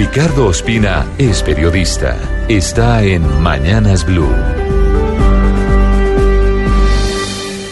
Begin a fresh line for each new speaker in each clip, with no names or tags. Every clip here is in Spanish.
Ricardo Ospina es periodista. Está en Mañanas Blue.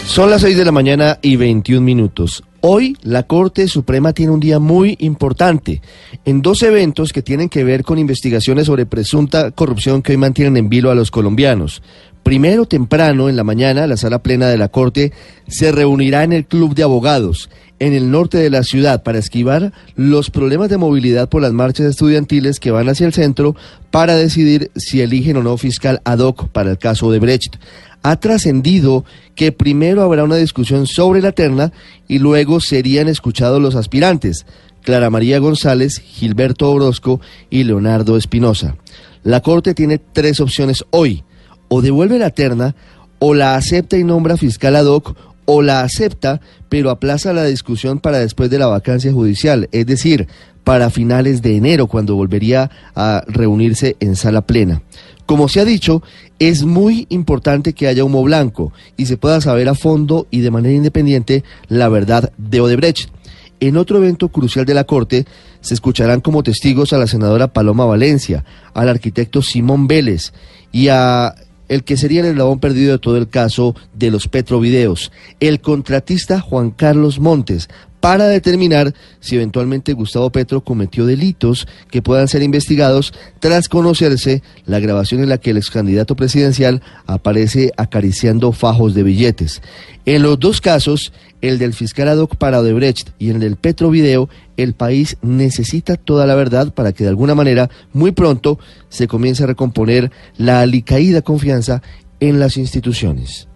Son las 6 de la mañana y 21 minutos. Hoy la Corte Suprema tiene un día muy importante en dos eventos que tienen que ver con investigaciones sobre presunta corrupción que hoy mantienen en vilo a los colombianos. Primero, temprano, en la mañana, la sala plena de la Corte se reunirá en el Club de Abogados, en el norte de la ciudad, para esquivar los problemas de movilidad por las marchas estudiantiles que van hacia el centro para decidir si eligen o no fiscal ad hoc para el caso de Brecht ha trascendido que primero habrá una discusión sobre la terna y luego serían escuchados los aspirantes, Clara María González, Gilberto Orozco y Leonardo Espinosa. La Corte tiene tres opciones hoy, o devuelve la terna, o la acepta y nombra fiscal ad hoc, o la acepta, pero aplaza la discusión para después de la vacancia judicial, es decir, para finales de enero, cuando volvería a reunirse en sala plena. Como se ha dicho, es muy importante que haya humo blanco y se pueda saber a fondo y de manera independiente la verdad de Odebrecht. En otro evento crucial de la Corte se escucharán como testigos a la senadora Paloma Valencia, al arquitecto Simón Vélez y a el que sería el eslabón perdido de todo el caso de los Petrovideos, el contratista Juan Carlos Montes, para determinar si eventualmente Gustavo Petro cometió delitos que puedan ser investigados tras conocerse la grabación en la que el ex candidato presidencial aparece acariciando fajos de billetes. En los dos casos, el del fiscal ad hoc para Odebrecht y el del Petrovideo, el país necesita toda la verdad para que de alguna manera muy pronto se comience a recomponer la alicaída confianza en las instituciones.